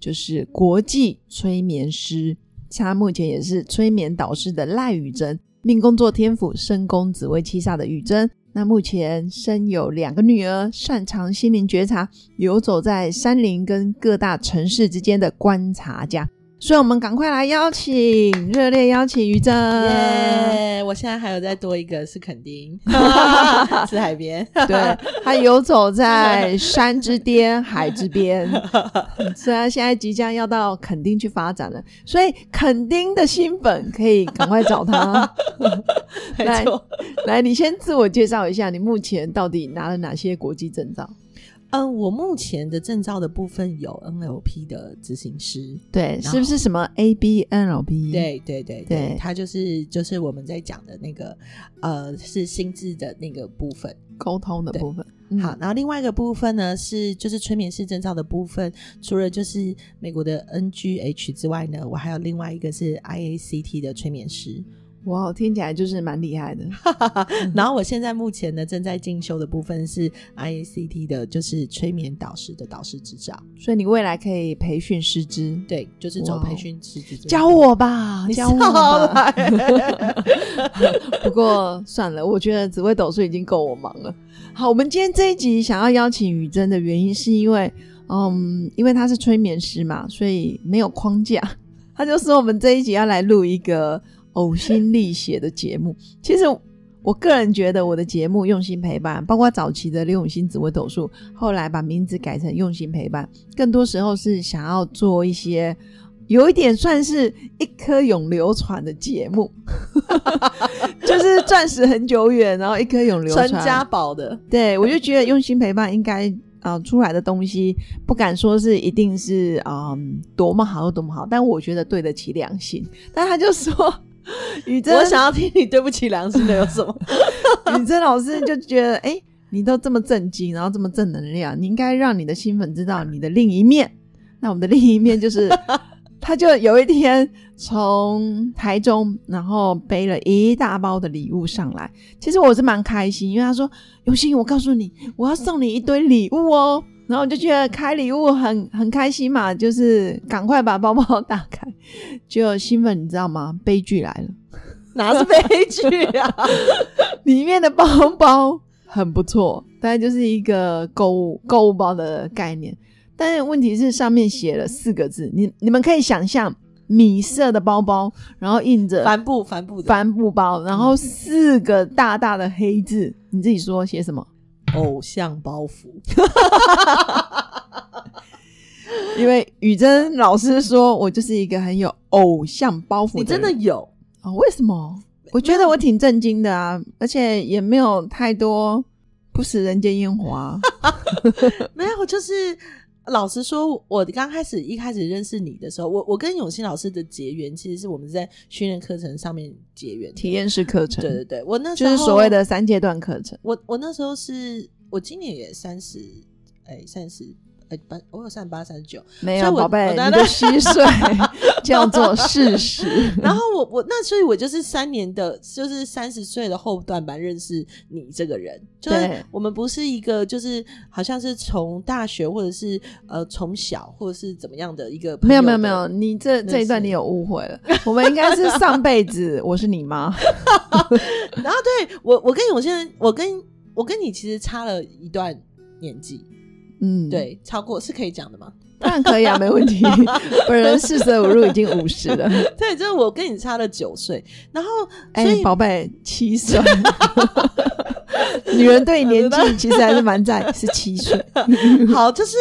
就是国际催眠师，他目前也是催眠导师的赖宇珍，命工作天府深宫紫薇七煞的宇珍。那目前生有两个女儿，擅长心灵觉察，游走在山林跟各大城市之间的观察家。所以，我们赶快来邀请，热烈邀请于真。耶！我现在还有再多一个是肯定 是海边，对，他游走在山之巅、海之边。虽然现在即将要到垦丁去发展了，所以垦丁的新粉可以赶快找他。没错，来，你先自我介绍一下，你目前到底拿了哪些国际证照？嗯，我目前的证照的部分有 NLP 的执行师，对，是不是什么 ABNLP？对对对对，他就是就是我们在讲的那个呃，是心智的那个部分，沟通的部分。好，然后另外一个部分呢是就是催眠师证照的部分，除了就是美国的 NGH 之外呢，我还有另外一个是 IACT 的催眠师。哇，听起来就是蛮厉害的。然后我现在目前呢正在进修的部分是 IACT 的，就是催眠导师的导师执照。所以你未来可以培训师资，对，就是走培训师资。教我吧，教我吧。不过算了，我觉得紫薇斗数已经够我忙了。好，我们今天这一集想要邀请雨珍的原因，是因为嗯，因为他是催眠师嘛，所以没有框架。他就说我们这一集要来录一个。呕心沥血的节目，其实我个人觉得我的节目用心陪伴，包括早期的刘永新紫薇斗数，后来把名字改成用心陪伴，更多时候是想要做一些有一点算是一颗永流传的节目，就是钻石很久远，然后一颗永流传家宝的。对我就觉得用心陪伴应该啊出来的东西，不敢说是一定是啊多么好多么好，但我觉得对得起良心。但他就说。宇珍，我想要听你对不起良心的有什么？宇珍老师就觉得，哎，你都这么震惊，然后这么正能量，你应该让你的新粉知道你的另一面。那我们的另一面就是，他就有一天从台中，然后背了一大包的礼物上来。其实我是蛮开心，因为他说：“永心，我告诉你，我要送你一堆礼物哦。”然后我就觉得开礼物很很开心嘛，就是赶快把包包打开，就兴奋，你知道吗？悲剧来了，哪是悲剧啊？里面的包包很不错，大概就是一个购物购物包的概念，但是问题是上面写了四个字，你你们可以想象米色的包包，然后印着帆布帆布帆布包，然后四个大大的黑字，你自己说写什么？偶像包袱，因为雨珍老师说我就是一个很有偶像包袱，你真的有啊？为什么？我觉得我挺震惊的啊，而且也没有太多不食人间烟火，没有，就是。老实说，我刚开始一开始认识你的时候，我我跟永新老师的结缘，其实是我们在训练课程上面结缘，体验式课程。对对对，我那就是所谓的三阶段课程。我我那时候是我今年也三十，哎，三十。哎，八我有三十八、三十九，没有宝贝，你的虚岁 叫做事实。然后我我那所以，我就是三年的，就是三十岁的后段吧，认识你这个人。就是我们不是一个，就是好像是从大学或者是呃从小或者是怎么样的一个。没有没有没有，你这这一段你有误会了。我们应该是上辈子我是你妈。然后对我我跟我现在我跟我跟你其实差了一段年纪。嗯，对，超过是可以讲的吗？当然可以啊，没问题。本人四舍五入已经五十了。对，就是我跟你差了九岁，然后，哎，宝贝，七岁。女人对年纪其实还是蛮在，是七岁。好，就是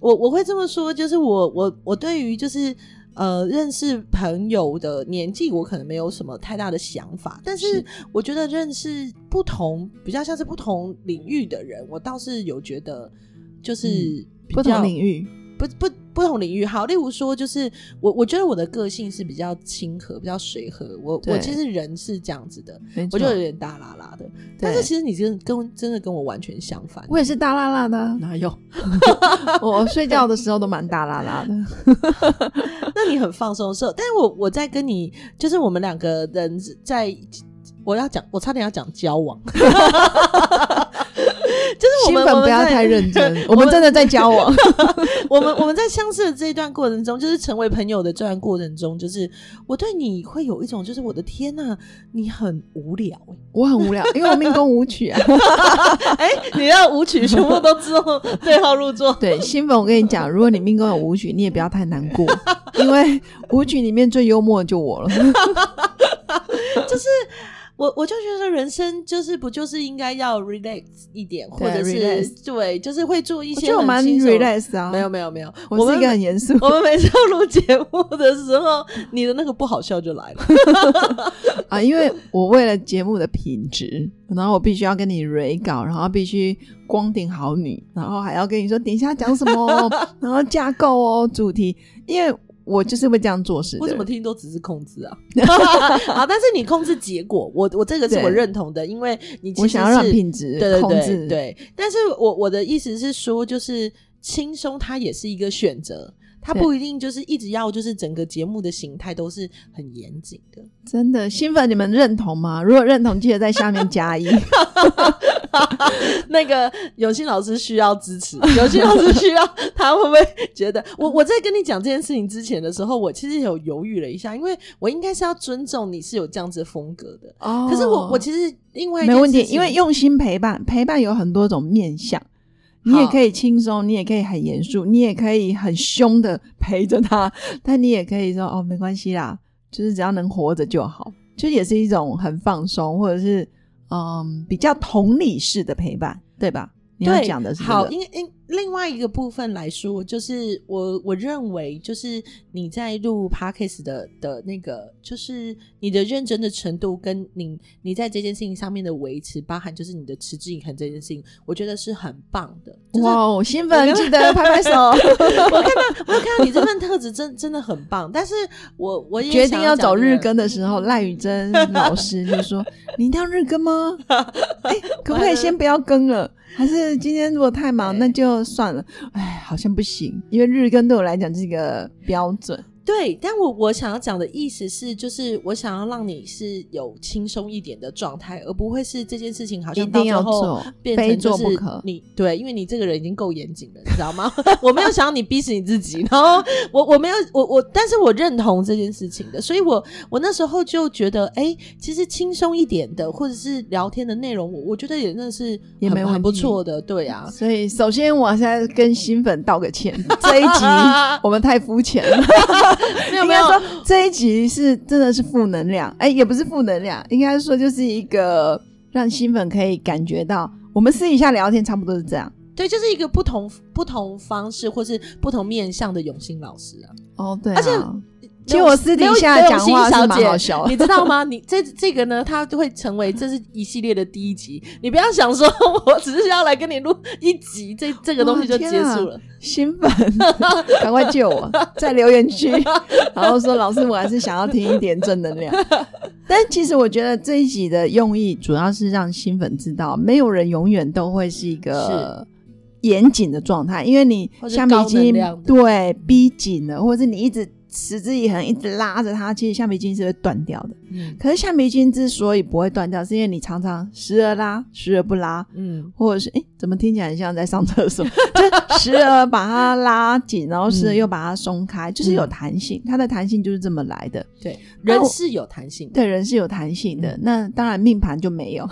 我我会这么说，就是我我我对于就是呃认识朋友的年纪，我可能没有什么太大的想法，但是我觉得认识不同比较像是不同领域的人，我倒是有觉得。就是不同领域，不不不同领域。好，例如说，就是我我觉得我的个性是比较亲和、比较随和。我我其实人是这样子的，我就有点大拉拉的。但是其实你真跟真的跟我完全相反。我也是大拉拉的，哪有？我睡觉的时候都蛮大拉拉的。那你很放松的时候，但是我我在跟你，就是我们两个人在。我要讲，我差点要讲交往，就是我们不要太认真，我们真的在交往。我们我们在相识的这一段过程中，就是成为朋友的这段过程中，就是我对你会有一种，就是我的天呐，你很无聊，我很无聊，因为我命宫舞曲啊。哎，你要舞曲全部都之后对号入座。对，新粉，我跟你讲，如果你命宫有舞曲，你也不要太难过，因为舞曲里面最幽默的就我了，就是。我我就觉得人生就是不就是应该要 relax 一点，或者是对，就是会做一些就蛮 relax 啊。没有没有没有，我是一个很严肃。我们每次录节目的时候，你的那个不好笑就来了 啊！因为我为了节目的品质，然后我必须要跟你 re 稿，然后必须光顶好你，然后还要跟你说等一下讲什么，然后架构哦主题，因为。我就是会这样做事，我怎么听都只是控制啊，好，但是你控制结果，我我这个是我认同的，因为你我想要让品质对对对对，但是我我的意思是说，就是轻松它也是一个选择。它不一定就是一直要，就是整个节目的形态都是很严谨的。真的，新粉你们认同吗？如果认同，记得在下面加一。那个永新老师需要支持，永新老师需要，他会不会觉得 我我在跟你讲这件事情之前的时候，我其实有犹豫了一下，因为我应该是要尊重你是有这样子的风格的。哦，可是我我其实另外没问题，因为用心陪伴，陪伴有很多种面相。你也可以轻松，你也可以很严肃，你也可以很凶的陪着他，但你也可以说哦，没关系啦，就是只要能活着就好，就也是一种很放松，或者是嗯比较同理式的陪伴，对吧？你要讲的是好，因因。另外一个部分来说，就是我我认为，就是你在录 podcast 的的那个，就是你的认真的程度，跟你你在这件事情上面的维持，包含就是你的持之以恒这件事情，我觉得是很棒的。哇，兴奋，记得拍拍手。我看到，我看到你这份特质，真真的很棒。但是我我也决定要找日更的时候，赖宇珍 老师就说：“你一定要日更吗？哎，可不可以先不要更了？还是今天如果太忙，那就。”算了，哎，好像不行，因为日更对我来讲是一个标准。对，但我我想要讲的意思是，就是我想要让你是有轻松一点的状态，而不会是这件事情好像到最后变成就是你对，因为你这个人已经够严谨了，你知道吗？我没有想要你逼死你自己，然后我我没有我我，但是我认同这件事情的，所以我我那时候就觉得，哎，其实轻松一点的，或者是聊天的内容，我我觉得也那是也没很不错的，对啊。所以首先我现在跟新粉道个歉，这一集我们太肤浅了。应该说这一集是真的是负能量，哎，也不是负能量，应该说就是一个让新粉可以感觉到，我们私底下聊天差不多是这样，对，就是一个不同不同方式或是不同面向的永兴老师啊，哦，对，而且。其实我私底下讲话是蛮好笑，你知道吗？你这这个呢，它就会成为这是一系列的第一集。你不要想说我只是要来跟你录一集，这这个东西就结束了。新粉，赶快救我，在留言区，然后说老师，我还是想要听一点正能量。但其实我觉得这一集的用意主要是让新粉知道，没有人永远都会是一个严谨的状态，因为你下面已经对逼紧了，或者是你一直。持之以恒，一直拉着它，其实橡皮筋是会断掉的。嗯，可是橡皮筋之所以不会断掉，是因为你常常时而拉，时而不拉。嗯，或者是哎，怎么听起来很像在上厕所？就时而把它拉紧，然后时而又把它松开，就是有弹性。它的弹性就是这么来的。对，人是有弹性，对，人是有弹性的。那当然命盘就没有。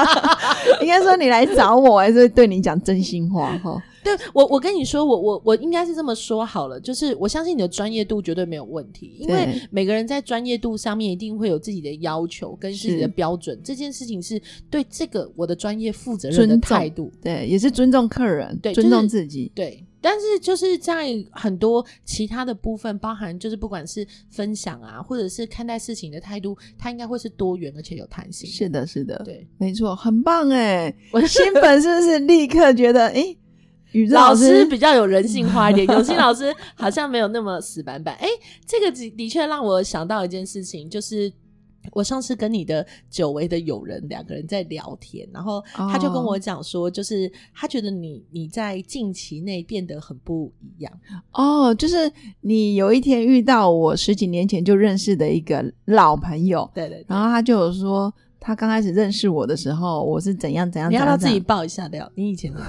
应该说你来找我，还是对你讲真心话哈。对我，我跟你说，我我我应该是这么说好了，就是我相信你的专业度绝对没有问题，因为每个人在专业度上面一定会有自己的要求跟自己的标准，这件事情是对这个我的专业负责任的态度，对，也是尊重客人，对，尊重自己，对。但是就是在很多其他的部分，包含就是不管是分享啊，或者是看待事情的态度，它应该会是多元而且有弹性。是的，是的，对，没错，很棒哎！我的新粉是不是立刻觉得哎？老师比较有人性化一点，永新老师好像没有那么死板板。哎，这个的的确让我想到一件事情，就是我上次跟你的久违的友人两个人在聊天，然后他就跟我讲说，就是他觉得你你在近期内变得很不一样。哦，就是你有一天遇到我十几年前就认识的一个老朋友，对对，然后他就有说。他刚开始认识我的时候，我是怎样怎样？你要他自己报一下料？你以前怎么？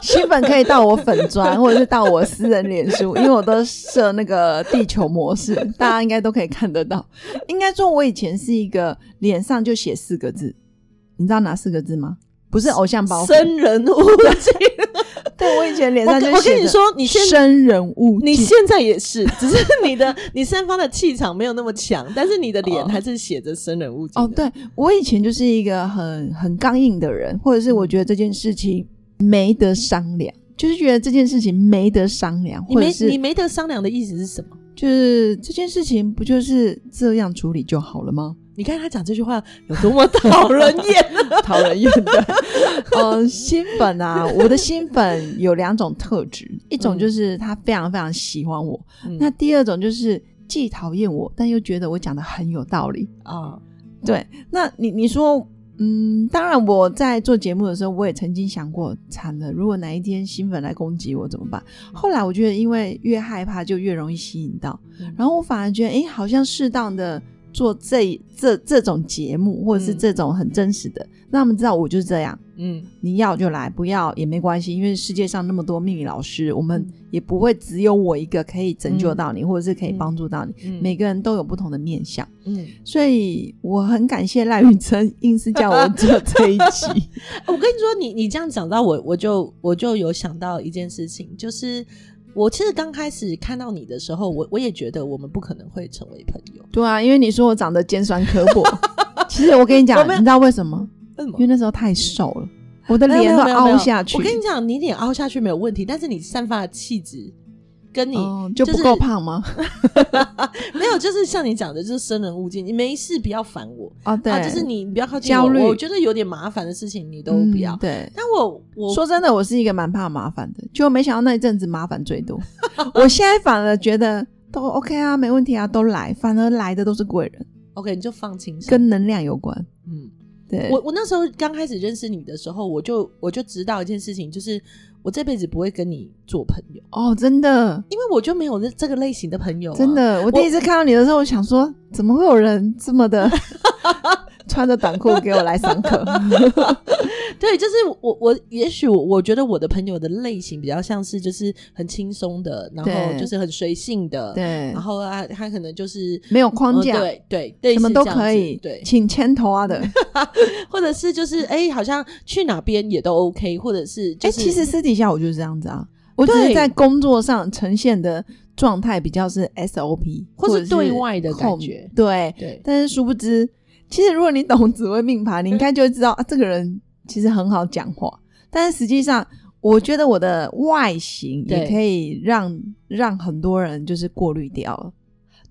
新粉可以到我粉砖，或者是到我私人脸书，因为我都设那个地球模式，大家应该都可以看得到。应该说，我以前是一个脸上就写四个字，你知道哪四个字吗？不是偶像包袱，生人勿近。对我以前脸上就我跟你说，你生人勿近，你现在也是，只是你的你散发的气场没有那么强，但是你的脸还是写着生人勿近。哦，对我以前就是一个很很刚硬的人，或者是我觉得这件事情没得商量，就是觉得这件事情没得商量，或者是你没得商量的意思是什么？就是这件事情不就是这样处理就好了吗？你看他讲这句话有多么讨人厌，讨人厌的。嗯，新粉啊，我的新粉有两种特质，一种就是他非常非常喜欢我，那第二种就是既讨厌我，但又觉得我讲的很有道理啊。对，那你你说，嗯，当然我在做节目的时候，我也曾经想过，惨了，如果哪一天新粉来攻击我怎么办？后来我觉得，因为越害怕就越容易吸引到，然后我反而觉得，哎，好像适当的。做这这这种节目，或者是这种很真实的，让他们知道我就是这样。嗯，你要就来，不要也没关系，因为世界上那么多命理老师，我们也不会只有我一个可以拯救到你，或者是可以帮助到你。每个人都有不同的面相。嗯，所以我很感谢赖雨辰硬是叫我做这一期。我跟你说，你你这样讲到我，我就我就有想到一件事情，就是。我其实刚开始看到你的时候，我我也觉得我们不可能会成为朋友。对啊，因为你说我长得尖酸刻薄。其实我跟你讲，你知道为什么？因为那时候太瘦了，我的脸都凹下去。我跟你讲，你脸凹下去没有问题，但是你散发的气质。跟你就不够胖吗？没有，就是像你讲的，就是生人勿近。你没事不要烦我啊！对，就是你不要靠近我。我觉得有点麻烦的事情，你都不要。对，但我我说真的，我是一个蛮怕麻烦的，就没想到那一阵子麻烦最多。我现在反而觉得都 OK 啊，没问题啊，都来，反而来的都是贵人。OK，你就放轻松，跟能量有关。嗯，对我我那时候刚开始认识你的时候，我就我就知道一件事情，就是。我这辈子不会跟你做朋友哦，真的，因为我就没有这这个类型的朋友。真的，我第一次看到你的时候，我想说，怎么会有人这么的？穿着短裤给我来上课，对，就是我我也许我我觉得我的朋友的类型比较像是就是很轻松的，然后就是很随性的，对，然后啊他可能就是没有框架，对对，什么都可以，对，请牵头啊的，或者是就是哎，好像去哪边也都 OK，或者是哎，其实私底下我就是这样子啊，我只是在工作上呈现的状态比较是 SOP，或者对外的感觉，对。对，但是殊不知。其实，如果你懂紫微命盘，你 应该就会知道啊，这个人其实很好讲话。但是实际上，我觉得我的外形也可以让让很多人就是过滤掉了。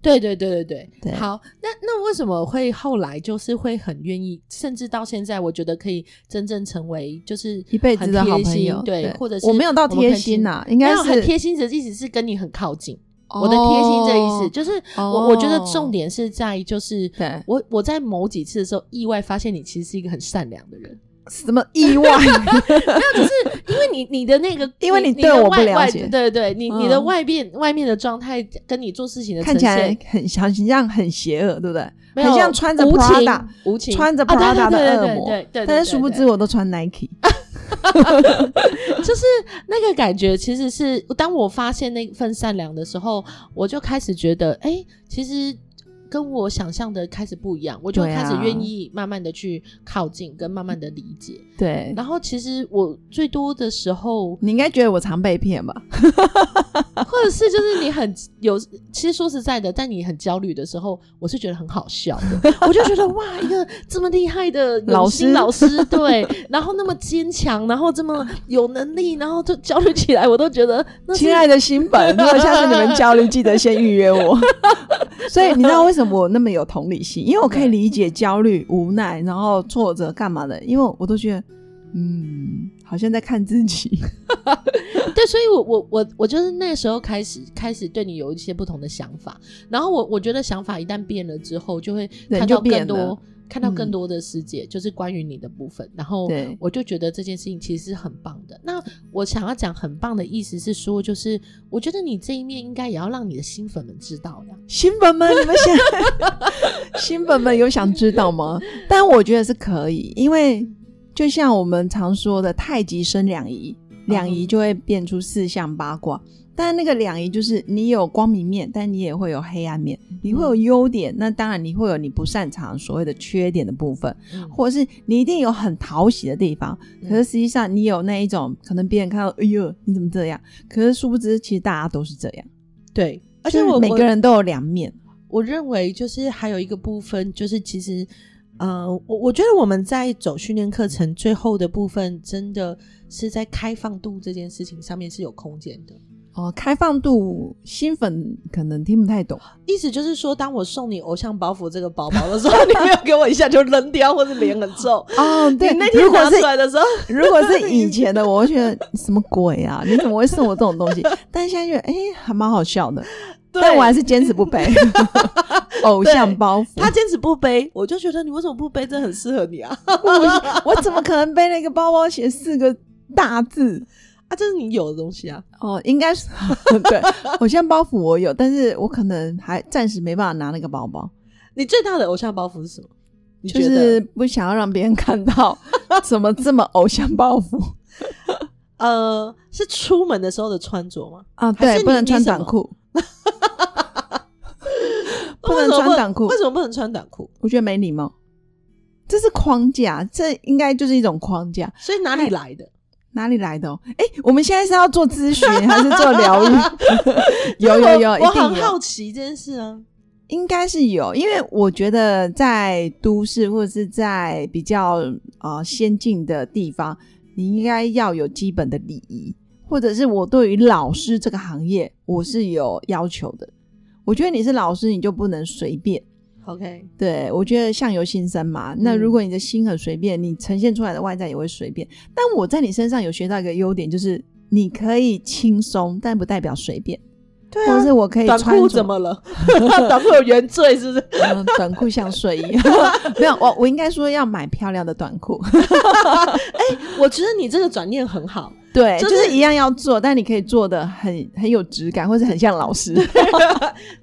对对对对对。好，那那为什么会后来就是会很愿意，甚至到现在，我觉得可以真正成为就是一辈子的好朋友。对，或者是我没有到贴心呐，应该是很贴心的意思是跟你很靠近。我的贴心这意思就是，我我觉得重点是在就是，我我在某几次的时候意外发现你其实是一个很善良的人。什么意外？没有，就是因为你你的那个，因为你对我不了解，对对，你你的外面外面的状态跟你做事情的看起来很像形象很邪恶，对不对？很像穿着 Prada 无情穿着 Prada 的恶魔，但是殊不知我都穿 Nike。就是那个感觉，其实是当我发现那份善良的时候，我就开始觉得，哎，其实。跟我想象的开始不一样，我就开始愿意慢慢的去靠近，跟慢慢的理解。对，然后其实我最多的时候，你应该觉得我常被骗吧？或者是就是你很有，其实说实在的，在你很焦虑的时候，我是觉得很好笑的。我就觉得哇，一个这么厉害的老师，老师对，然后那么坚强，然后这么有能力，然后就焦虑起来，我都觉得，亲爱的新本，如果下次你们焦虑，记得先预约我。所以你知道为什么？我那么有同理心，因为我可以理解焦虑、无奈，然后挫折干嘛的，因为我都觉得，嗯，好像在看自己。对，所以我我我我就是那时候开始开始对你有一些不同的想法，然后我我觉得想法一旦变了之后，就会看到更多。看到更多的世界，就是关于你的部分。然后我就觉得这件事情其实是很棒的。那我想要讲很棒的意思是说，就是我觉得你这一面应该也要让你的新粉们知道呀。新粉们，你们想 新粉们有想知道吗？但我觉得是可以，因为就像我们常说的，太极生两仪，两仪就会变出四象八卦。但那个两仪就是你有光明面，但你也会有黑暗面，你会有优点，那当然你会有你不擅长所谓的缺点的部分，或者是你一定有很讨喜的地方，可是实际上你有那一种可能别人看到，哎呦你怎么这样？可是殊不知其实大家都是这样，对，而且我每个人都有两面。我认为就是还有一个部分，就是其实，呃，我我觉得我们在走训练课程最后的部分，真的是在开放度这件事情上面是有空间的。哦，开放度新粉可能听不太懂，意思就是说，当我送你偶像包袱这个包包的时候，你没有给我一下就扔掉，或者脸很臭。哦，对，那天拿出来的时候，如果是以前的，我会觉得什么鬼啊？你怎么会送我这种东西？但现在觉得，哎，还蛮好笑的。但我还是坚持不背 偶像包袱。他坚持不背，我就觉得你为什么不背？这很适合你啊！我怎么可能背那个包包写四个大字？啊，这是你有的东西啊！哦，应该是 对。偶像包袱我有，但是我可能还暂时没办法拿那个包包。你最大的偶像包袱是什么？就是不想要让别人看到，怎么这么偶像包袱？呃，是出门的时候的穿着吗？啊，对，不能穿短裤。不能穿短裤？为什么不能穿短裤？我觉得没礼貌。这是框架，这应该就是一种框架。所以哪里来的？哪里来的？哎，我们现在是要做咨询还是做疗愈？有有有，我很好奇这件事啊。应该是有，因为我觉得在都市或者是在比较啊先进的地方，你应该要有基本的礼仪，或者是我对于老师这个行业，我是有要求的。我觉得你是老师，你就不能随便。OK，对我觉得相由心生嘛。那如果你的心很随便，你呈现出来的外在也会随便。但我在你身上有学到一个优点，就是你可以轻松，但不代表随便。对啊，或是我可以短裤怎么了？短裤有原罪是不是？短裤像睡衣。没有，我我应该说要买漂亮的短裤。哎，我觉得你这个转念很好。对，就是一样要做，但你可以做的很很有质感，或者很像老师。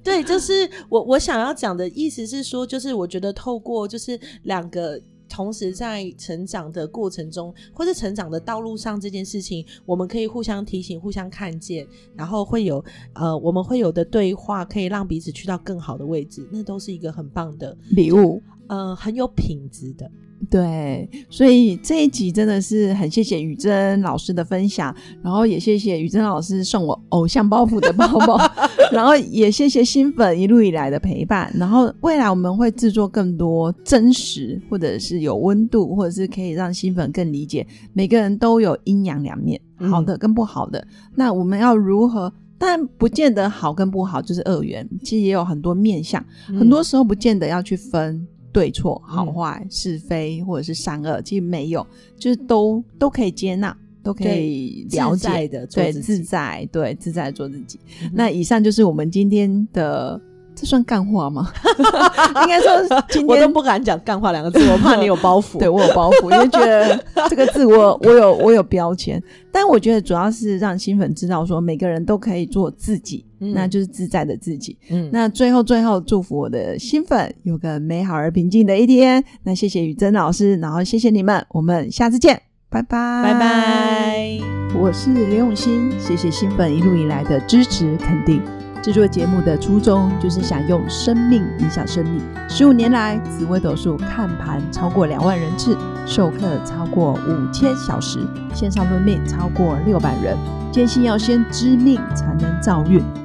对，就是我我想要讲的意思是说，就是我觉得透过就是两个同时在成长的过程中，或是成长的道路上这件事情，我们可以互相提醒、互相看见，然后会有呃我们会有的对话，可以让彼此去到更好的位置，那都是一个很棒的礼物，呃，很有品质的。对，所以这一集真的是很谢谢雨珍老师的分享，然后也谢谢雨珍老师送我偶像包袱的包包，然后也谢谢新粉一路以来的陪伴，然后未来我们会制作更多真实或者是有温度，或者是可以让新粉更理解每个人都有阴阳两面，好的跟不好的，那我们要如何？但不见得好跟不好就是二元，其实也有很多面相，很多时候不见得要去分。对错、好坏、是非，或者是善恶，其实没有，就是都都可以接纳，都可以了解的，对，自在，对，自在做自己。那以上就是我们今天的。这算干话吗？应该说，今天我都不敢讲干话两个字，我怕你有包袱。对我有包袱，因为觉得这个字我我有我有标签。但我觉得主要是让新粉知道，说每个人都可以做自己，那就是自在的自己。嗯，那最后最后祝福我的新粉有个美好而平静的一天。那谢谢雨珍老师，然后谢谢你们，我们下次见，拜拜拜拜。我是刘永新，谢谢新粉一路以来的支持肯定。制作节目的初衷就是想用生命影响生命。十五年来，紫微斗数看盘超过两万人次，授课超过五千小时，线上论命超过六百人。坚信要先知命才能造运，